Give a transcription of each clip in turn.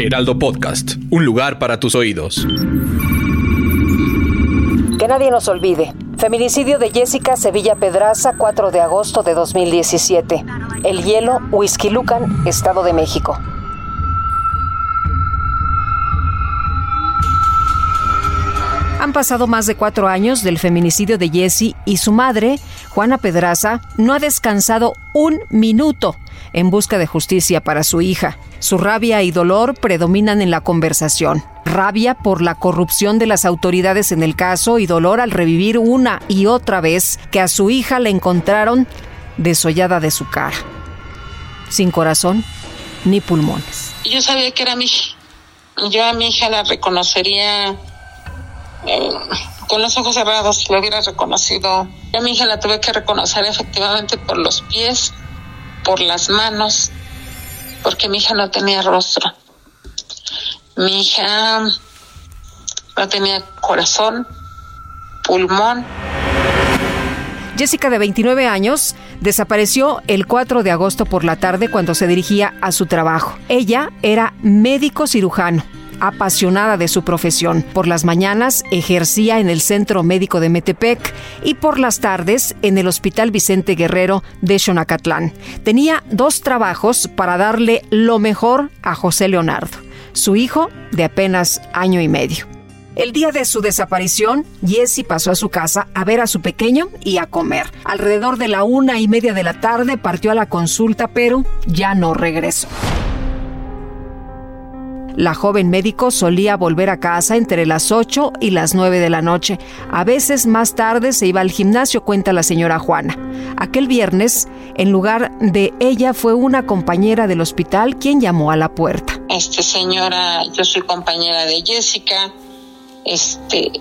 Heraldo Podcast, un lugar para tus oídos. Que nadie nos olvide. Feminicidio de Jessica Sevilla Pedraza, 4 de agosto de 2017. El Hielo, Whisky Lucan, Estado de México. Han pasado más de cuatro años del feminicidio de Jessie y su madre, Juana Pedraza, no ha descansado un minuto en busca de justicia para su hija. Su rabia y dolor predominan en la conversación. Rabia por la corrupción de las autoridades en el caso y dolor al revivir una y otra vez que a su hija la encontraron desollada de su cara. Sin corazón ni pulmones. Yo sabía que era mi hija. Yo a mi hija la reconocería eh, con los ojos cerrados, lo hubiera reconocido. Yo a mi hija la tuve que reconocer efectivamente por los pies, por las manos, porque mi hija no tenía rostro. Mi hija no tenía corazón, pulmón. Jessica, de 29 años, desapareció el 4 de agosto por la tarde cuando se dirigía a su trabajo. Ella era médico cirujano apasionada de su profesión. Por las mañanas ejercía en el Centro Médico de Metepec y por las tardes en el Hospital Vicente Guerrero de Xonacatlán. Tenía dos trabajos para darle lo mejor a José Leonardo, su hijo de apenas año y medio. El día de su desaparición, Jesse pasó a su casa a ver a su pequeño y a comer. Alrededor de la una y media de la tarde partió a la consulta, pero ya no regresó. La joven médico solía volver a casa entre las 8 y las 9 de la noche. A veces más tarde se iba al gimnasio, cuenta la señora Juana. Aquel viernes, en lugar de ella, fue una compañera del hospital quien llamó a la puerta. Este señora, yo soy compañera de Jessica. Este,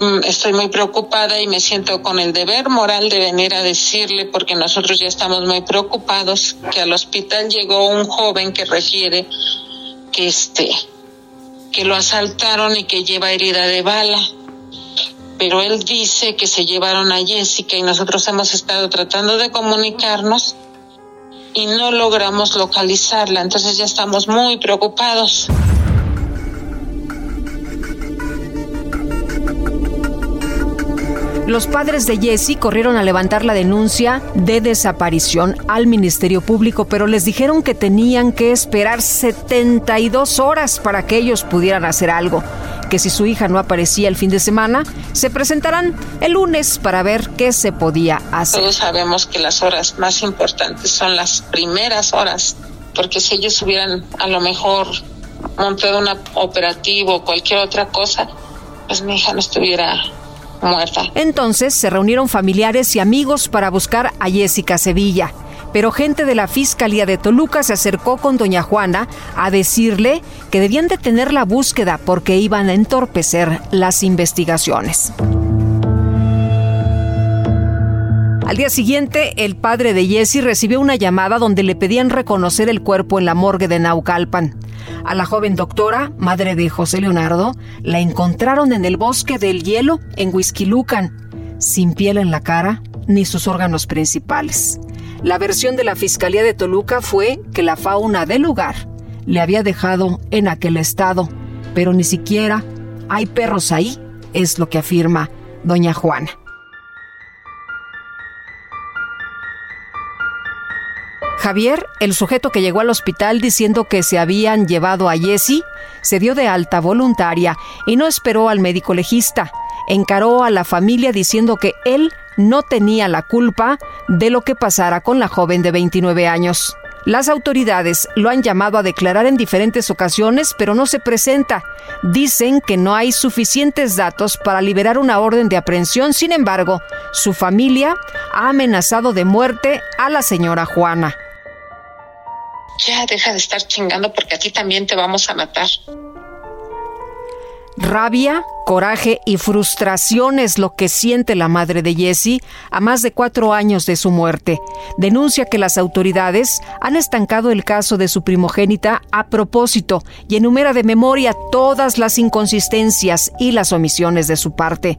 mm, estoy muy preocupada y me siento con el deber moral de venir a decirle, porque nosotros ya estamos muy preocupados, que al hospital llegó un joven que refiere que este que lo asaltaron y que lleva herida de bala. Pero él dice que se llevaron a Jessica y nosotros hemos estado tratando de comunicarnos y no logramos localizarla, entonces ya estamos muy preocupados. Los padres de Jessie corrieron a levantar la denuncia de desaparición al Ministerio Público, pero les dijeron que tenían que esperar 72 horas para que ellos pudieran hacer algo. Que si su hija no aparecía el fin de semana, se presentarán el lunes para ver qué se podía hacer. Todos sabemos que las horas más importantes son las primeras horas, porque si ellos hubieran a lo mejor montado un operativo o cualquier otra cosa, pues mi hija no estuviera muerta. Entonces se reunieron familiares y amigos para buscar a Jessica Sevilla. Pero gente de la Fiscalía de Toluca se acercó con doña Juana a decirle que debían detener la búsqueda porque iban a entorpecer las investigaciones. Al día siguiente, el padre de Jessie recibió una llamada donde le pedían reconocer el cuerpo en la morgue de Naucalpan. A la joven doctora, madre de José Leonardo, la encontraron en el bosque del hielo en Lucan, sin piel en la cara ni sus órganos principales. La versión de la Fiscalía de Toluca fue que la fauna del lugar le había dejado en aquel estado, pero ni siquiera hay perros ahí, es lo que afirma doña Juana. Javier, el sujeto que llegó al hospital diciendo que se habían llevado a Jessie, se dio de alta voluntaria y no esperó al médico legista. Encaró a la familia diciendo que él no tenía la culpa de lo que pasara con la joven de 29 años. Las autoridades lo han llamado a declarar en diferentes ocasiones, pero no se presenta. Dicen que no hay suficientes datos para liberar una orden de aprehensión. Sin embargo, su familia ha amenazado de muerte a la señora Juana. Ya deja de estar chingando porque a ti también te vamos a matar. Rabia, coraje y frustración es lo que siente la madre de Jesse a más de cuatro años de su muerte. Denuncia que las autoridades han estancado el caso de su primogénita a propósito y enumera de memoria todas las inconsistencias y las omisiones de su parte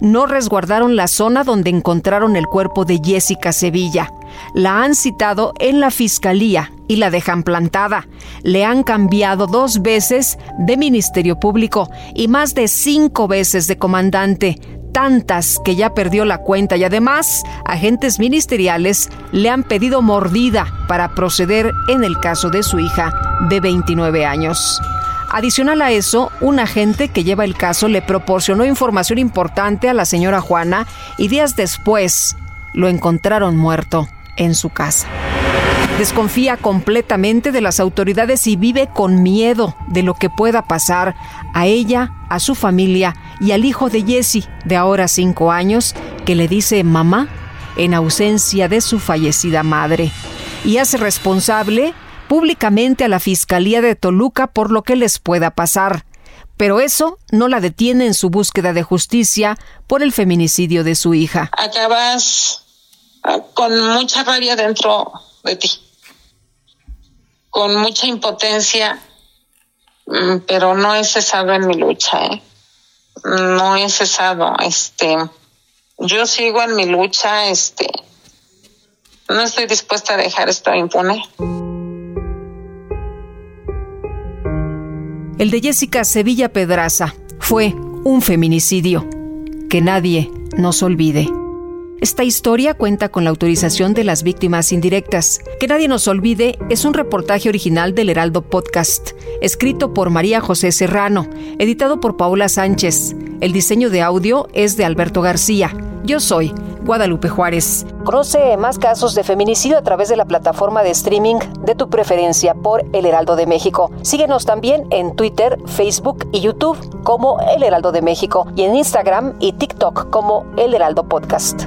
no resguardaron la zona donde encontraron el cuerpo de Jessica Sevilla. La han citado en la fiscalía y la dejan plantada. Le han cambiado dos veces de Ministerio Público y más de cinco veces de comandante, tantas que ya perdió la cuenta y además agentes ministeriales le han pedido mordida para proceder en el caso de su hija de 29 años. Adicional a eso, un agente que lleva el caso le proporcionó información importante a la señora Juana y días después lo encontraron muerto en su casa. Desconfía completamente de las autoridades y vive con miedo de lo que pueda pasar a ella, a su familia y al hijo de Jesse, de ahora cinco años, que le dice mamá en ausencia de su fallecida madre. Y hace responsable públicamente a la Fiscalía de Toluca por lo que les pueda pasar. Pero eso no la detiene en su búsqueda de justicia por el feminicidio de su hija. Acabas ah, con mucha rabia dentro de ti, con mucha impotencia, mm, pero no he cesado en mi lucha, ¿eh? No he cesado, este, yo sigo en mi lucha, este, no estoy dispuesta a dejar esto impune. El de Jessica Sevilla Pedraza fue un feminicidio. Que nadie nos olvide. Esta historia cuenta con la autorización de las víctimas indirectas. Que nadie nos olvide es un reportaje original del Heraldo Podcast, escrito por María José Serrano, editado por Paula Sánchez. El diseño de audio es de Alberto García. Yo soy Guadalupe Juárez. Conoce más casos de feminicidio a través de la plataforma de streaming de tu preferencia por El Heraldo de México. Síguenos también en Twitter, Facebook y YouTube como El Heraldo de México y en Instagram y TikTok como El Heraldo Podcast.